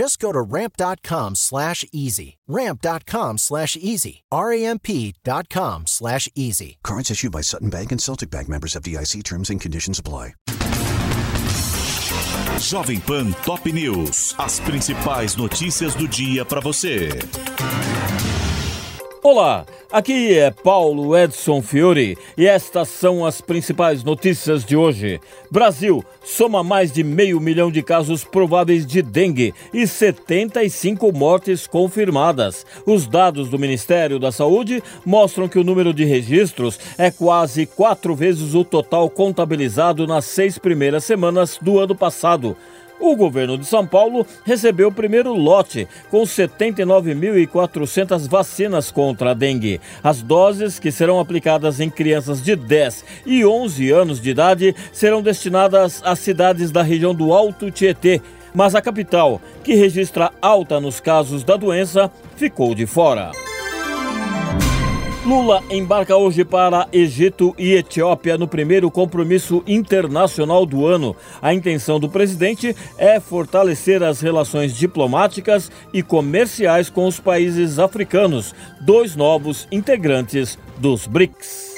Just go to ramp.com slash easy. Ramp.com slash easy. R-A-M-P.com slash easy. Cards issued by Sutton Bank and Celtic Bank members of DIC terms and conditions apply. Jovem Pan Top News. As principais notícias do dia para você. Olá, aqui é Paulo Edson Fiore e estas são as principais notícias de hoje. Brasil soma mais de meio milhão de casos prováveis de dengue e 75 mortes confirmadas. Os dados do Ministério da Saúde mostram que o número de registros é quase quatro vezes o total contabilizado nas seis primeiras semanas do ano passado. O governo de São Paulo recebeu o primeiro lote, com 79.400 vacinas contra a dengue. As doses, que serão aplicadas em crianças de 10 e 11 anos de idade, serão destinadas às cidades da região do Alto Tietê. Mas a capital, que registra alta nos casos da doença, ficou de fora. Lula embarca hoje para Egito e Etiópia no primeiro compromisso internacional do ano. A intenção do presidente é fortalecer as relações diplomáticas e comerciais com os países africanos, dois novos integrantes dos BRICS.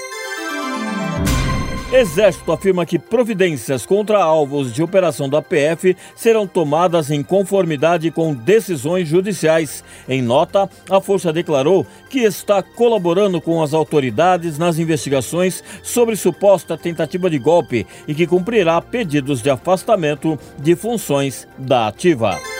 Exército afirma que providências contra alvos de operação da PF serão tomadas em conformidade com decisões judiciais. Em nota, a Força declarou que está colaborando com as autoridades nas investigações sobre suposta tentativa de golpe e que cumprirá pedidos de afastamento de funções da ativa.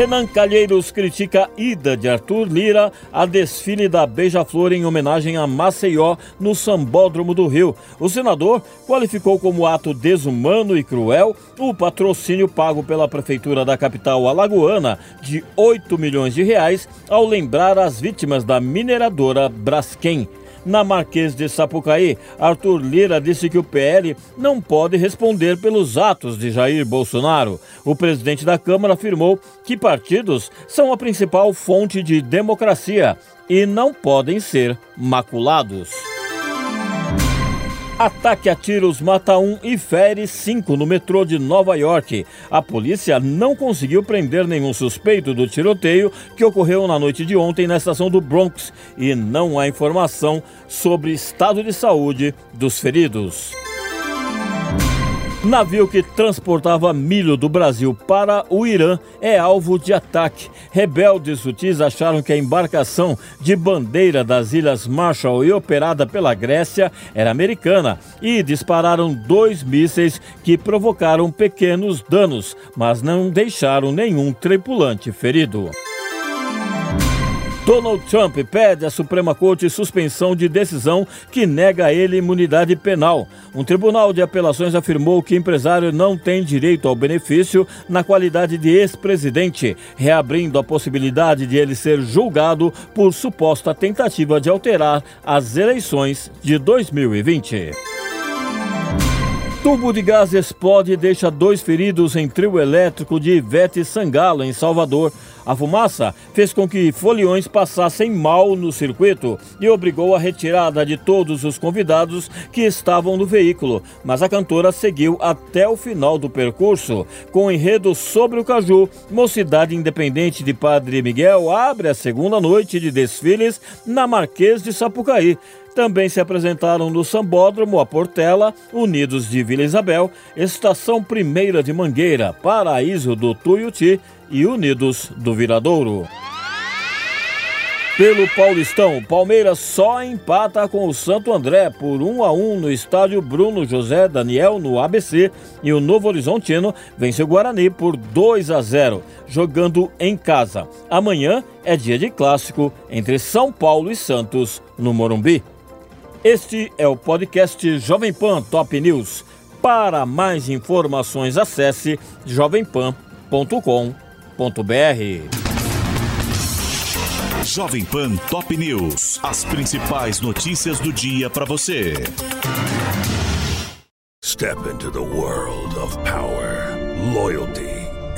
Renan Calheiros critica ida de Arthur Lira a desfile da Beija-Flor em homenagem a Maceió no Sambódromo do Rio. O senador qualificou como ato desumano e cruel o patrocínio pago pela prefeitura da capital alagoana de 8 milhões de reais ao lembrar as vítimas da mineradora Braskem. Na Marquês de Sapucaí, Arthur Lira disse que o PL não pode responder pelos atos de Jair Bolsonaro. O presidente da Câmara afirmou que partidos são a principal fonte de democracia e não podem ser maculados. Ataque a tiros mata um e fere cinco no metrô de Nova York. A polícia não conseguiu prender nenhum suspeito do tiroteio que ocorreu na noite de ontem na estação do Bronx e não há informação sobre estado de saúde dos feridos. Navio que transportava milho do Brasil para o Irã é alvo de ataque. Rebeldes hutis acharam que a embarcação de bandeira das Ilhas Marshall e operada pela Grécia era americana e dispararam dois mísseis que provocaram pequenos danos, mas não deixaram nenhum tripulante ferido. Donald Trump pede à Suprema Corte suspensão de decisão que nega a ele imunidade penal. Um tribunal de apelações afirmou que empresário não tem direito ao benefício na qualidade de ex-presidente, reabrindo a possibilidade de ele ser julgado por suposta tentativa de alterar as eleições de 2020. Tubo de gás explode e deixa dois feridos em trio elétrico de Ivete Sangalo, em Salvador. A fumaça fez com que foliões passassem mal no circuito e obrigou a retirada de todos os convidados que estavam no veículo, mas a cantora seguiu até o final do percurso. Com enredo sobre o Caju, Mocidade Independente de Padre Miguel abre a segunda noite de desfiles na Marquês de Sapucaí. Também se apresentaram no Sambódromo, a Portela, Unidos de Vila Isabel, Estação Primeira de Mangueira, Paraíso do Tuiuti e Unidos do Viradouro. Pelo Paulistão, Palmeiras só empata com o Santo André por 1 a 1 no estádio Bruno José Daniel no ABC e o Novo Horizontino vence o Guarani por 2 a 0, jogando em casa. Amanhã é dia de clássico entre São Paulo e Santos no Morumbi. Este é o podcast Jovem Pan Top News. Para mais informações, acesse jovempan.com.br. Jovem Pan Top News. As principais notícias do dia para você. Step into the world of power, loyalty